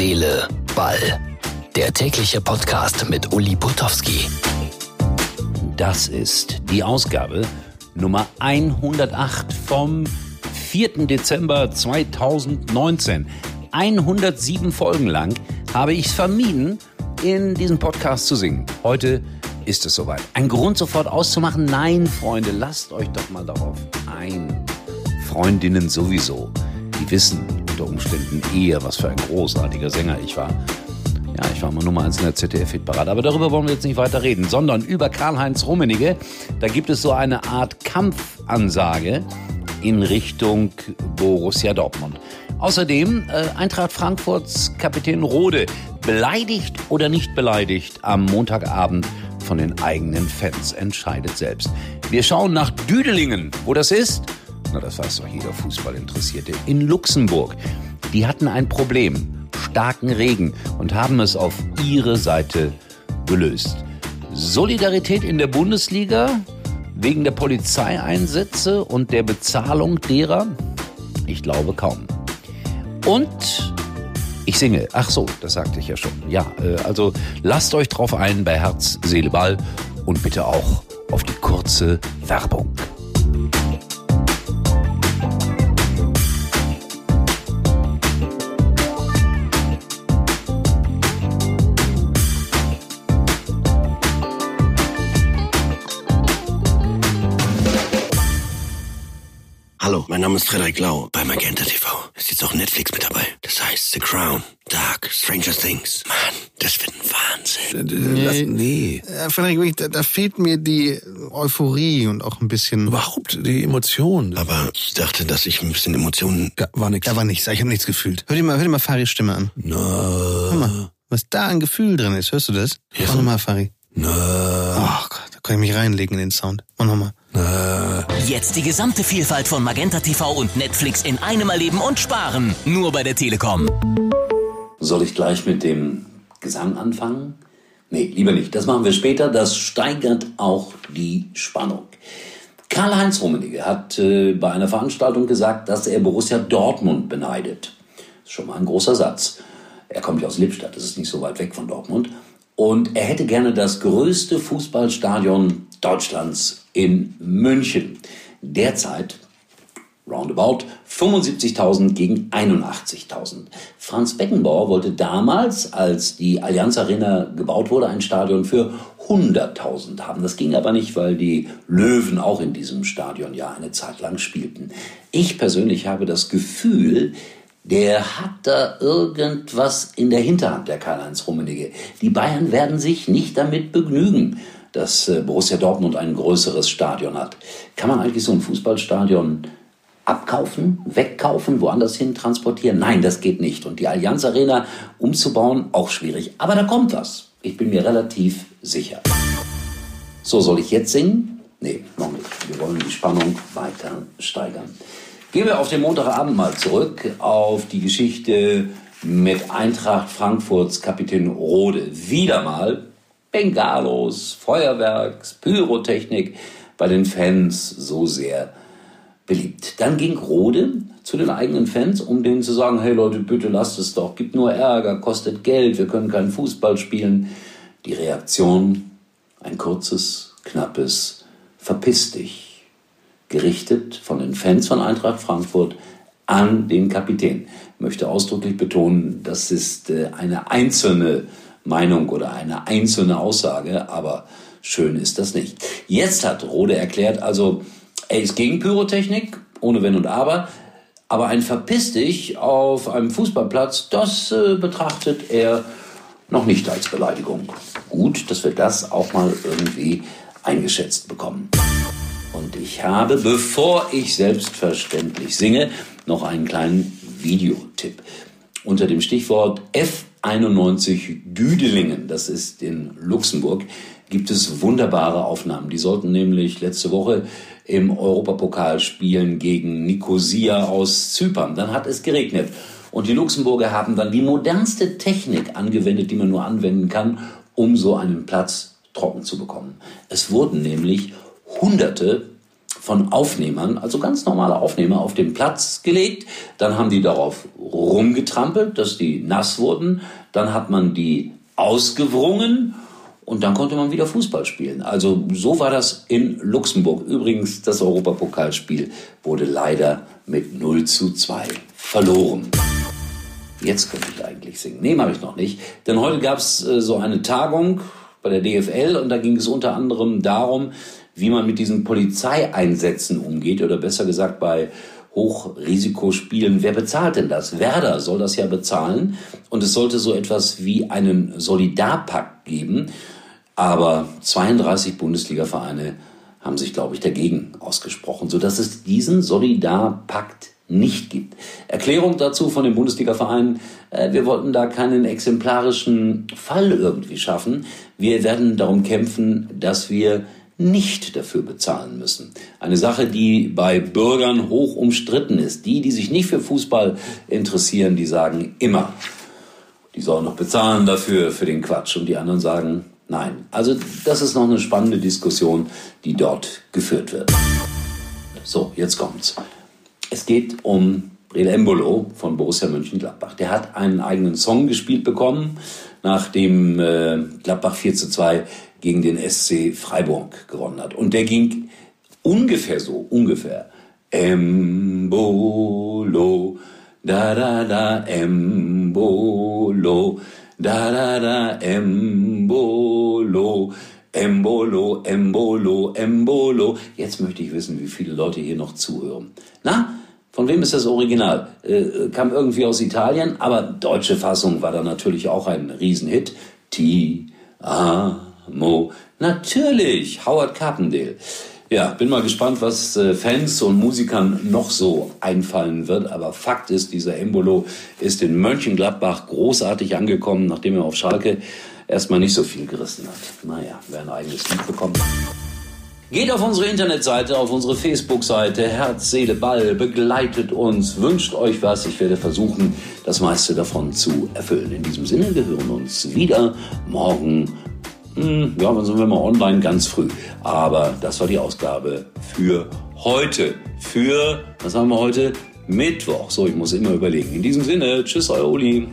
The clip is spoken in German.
Seele, Ball. Der tägliche Podcast mit Uli Putowski. Das ist die Ausgabe Nummer 108 vom 4. Dezember 2019. 107 Folgen lang habe ich es vermieden, in diesem Podcast zu singen. Heute ist es soweit. Ein Grund sofort auszumachen? Nein, Freunde, lasst euch doch mal darauf ein. Freundinnen sowieso. Die wissen unter Umständen eher, was für ein großartiger Sänger ich war. Ja, ich war mal Nummer eins in der ZDF-Hitparade. Aber darüber wollen wir jetzt nicht weiter reden, sondern über Karl-Heinz Rummenigge. Da gibt es so eine Art Kampfansage in Richtung Borussia Dortmund. Außerdem äh, Eintracht Frankfurts Kapitän Rode beleidigt oder nicht beleidigt am Montagabend von den eigenen Fans entscheidet selbst. Wir schauen nach Düdelingen, wo das ist. Na, das weiß doch jeder Fußballinteressierte. In Luxemburg. Die hatten ein Problem. Starken Regen und haben es auf ihre Seite gelöst. Solidarität in der Bundesliga wegen der Polizeieinsätze und der Bezahlung derer? Ich glaube kaum. Und ich singe. Ach so, das sagte ich ja schon. Ja, äh, also lasst euch drauf ein bei Herz, Seele, Ball und bitte auch auf die kurze Werbung. Hallo, mein Name ist Frederik Lau bei Magenta TV. Ist jetzt auch Netflix mit dabei. Das heißt The Crown, Dark, Stranger Things. Mann, das wird ein Wahnsinn. Nee. Lass, nee. Äh, Frederik, da, da fehlt mir die Euphorie und auch ein bisschen. Überhaupt die Emotion. Aber ich dachte, dass ich ein bisschen Emotionen... Ja, war nix. Da war nichts, ich habe nichts gefühlt. Hör dir mal, hör dir mal Faris Stimme an. Na, Hör mal, was da an Gefühl drin ist. Hörst du das? Ja. Mach nochmal, Fari. na, Oh Gott, da kann ich mich reinlegen in den Sound. Mach nochmal. na. Jetzt die gesamte Vielfalt von Magenta TV und Netflix in einem erleben und sparen. Nur bei der Telekom. Soll ich gleich mit dem Gesang anfangen? Nee, lieber nicht. Das machen wir später. Das steigert auch die Spannung. Karl-Heinz Rummenigge hat äh, bei einer Veranstaltung gesagt, dass er Borussia Dortmund beneidet. Das ist schon mal ein großer Satz. Er kommt ja aus Lippstadt, das ist nicht so weit weg von Dortmund. Und er hätte gerne das größte Fußballstadion Deutschlands in München. Derzeit roundabout 75.000 gegen 81.000. Franz Beckenbauer wollte damals, als die Allianz Arena gebaut wurde, ein Stadion für 100.000 haben. Das ging aber nicht, weil die Löwen auch in diesem Stadion ja eine Zeit lang spielten. Ich persönlich habe das Gefühl, der hat da irgendwas in der Hinterhand, der Karl-Heinz Rummenigge. Die Bayern werden sich nicht damit begnügen, dass äh, Borussia Dortmund ein größeres Stadion hat. Kann man eigentlich so ein Fußballstadion abkaufen, wegkaufen, woanders hin transportieren? Nein, das geht nicht. Und die Allianz Arena umzubauen, auch schwierig. Aber da kommt was. Ich bin mir relativ sicher. So, soll ich jetzt singen? Nee, noch nicht. Wir wollen die Spannung weiter steigern. Gehen wir auf den Montagabend mal zurück, auf die Geschichte mit Eintracht Frankfurts Kapitän Rode. Wieder mal Bengalos, Feuerwerks, Pyrotechnik bei den Fans so sehr beliebt. Dann ging Rode zu den eigenen Fans, um denen zu sagen, hey Leute, bitte lasst es doch, gibt nur Ärger, kostet Geld, wir können keinen Fußball spielen. Die Reaktion, ein kurzes, knappes, verpiss dich, gerichtet von den Fans von Eintracht Frankfurt an den Kapitän. Ich möchte ausdrücklich betonen, das ist äh, eine einzelne Meinung oder eine einzelne Aussage, aber schön ist das nicht. Jetzt hat Rode erklärt, also er ist gegen Pyrotechnik, ohne Wenn und Aber, aber ein Verpiss dich auf einem Fußballplatz, das äh, betrachtet er noch nicht als Beleidigung. Gut, dass wir das auch mal irgendwie eingeschätzt bekommen. Und ich habe, bevor ich selbstverständlich singe, noch einen kleinen Videotipp. Unter dem Stichwort F91 Düdelingen, das ist in Luxemburg, gibt es wunderbare Aufnahmen. Die sollten nämlich letzte Woche im Europapokal spielen gegen Nicosia aus Zypern. Dann hat es geregnet. Und die Luxemburger haben dann die modernste Technik angewendet, die man nur anwenden kann, um so einen Platz trocken zu bekommen. Es wurden nämlich hunderte von Aufnehmern, also ganz normale Aufnehmer, auf den Platz gelegt. Dann haben die darauf rumgetrampelt, dass die nass wurden. Dann hat man die ausgewrungen und dann konnte man wieder Fußball spielen. Also so war das in Luxemburg. Übrigens, das Europapokalspiel wurde leider mit 0 zu 2 verloren. Jetzt könnte ich eigentlich singen. Nee, mache ich noch nicht. Denn heute gab es äh, so eine Tagung bei der DFL und da ging es unter anderem darum, wie man mit diesen Polizeieinsätzen umgeht oder besser gesagt bei Hochrisikospielen. Wer bezahlt denn das? Werder soll das ja bezahlen und es sollte so etwas wie einen Solidarpakt geben. Aber 32 Bundesliga-Vereine haben sich, glaube ich, dagegen ausgesprochen, sodass es diesen Solidarpakt nicht gibt. Erklärung dazu von den Bundesliga-Vereinen, äh, wir wollten da keinen exemplarischen Fall irgendwie schaffen. Wir werden darum kämpfen, dass wir nicht dafür bezahlen müssen. Eine Sache, die bei Bürgern hoch umstritten ist. Die, die sich nicht für Fußball interessieren, die sagen immer, die sollen noch bezahlen dafür, für den Quatsch. Und die anderen sagen, nein. Also das ist noch eine spannende Diskussion, die dort geführt wird. So, jetzt kommt's. Es geht um Brel Embolo von Borussia Mönchengladbach. Der hat einen eigenen Song gespielt bekommen, nachdem äh, Gladbach 4 zu 2 gegen den SC Freiburg gewonnen hat. Und der ging ungefähr so, ungefähr. Embolo, da da da, Embolo, da da da, Embolo. Embolo, Embolo, Embolo. Jetzt möchte ich wissen, wie viele Leute hier noch zuhören. Na, von wem ist das Original? Äh, kam irgendwie aus Italien, aber deutsche Fassung war da natürlich auch ein Riesenhit. Ti, a, Mo. Natürlich, Howard Carpendale. Ja, bin mal gespannt, was äh, Fans und Musikern noch so einfallen wird. Aber Fakt ist, dieser Embolo ist in Mönchengladbach großartig angekommen, nachdem er auf Schalke erstmal nicht so viel gerissen hat. Naja, wer ein eigenes Lied bekommt. Geht auf unsere Internetseite, auf unsere Facebook-Seite, Herz, Seele, Ball, begleitet uns, wünscht euch was. Ich werde versuchen, das meiste davon zu erfüllen. In diesem Sinne, wir hören uns wieder morgen hm, ja, dann sind wir mal online ganz früh. Aber das war die Ausgabe für heute. Für, was haben wir heute? Mittwoch. So, ich muss immer überlegen. In diesem Sinne, tschüss, euer Uli.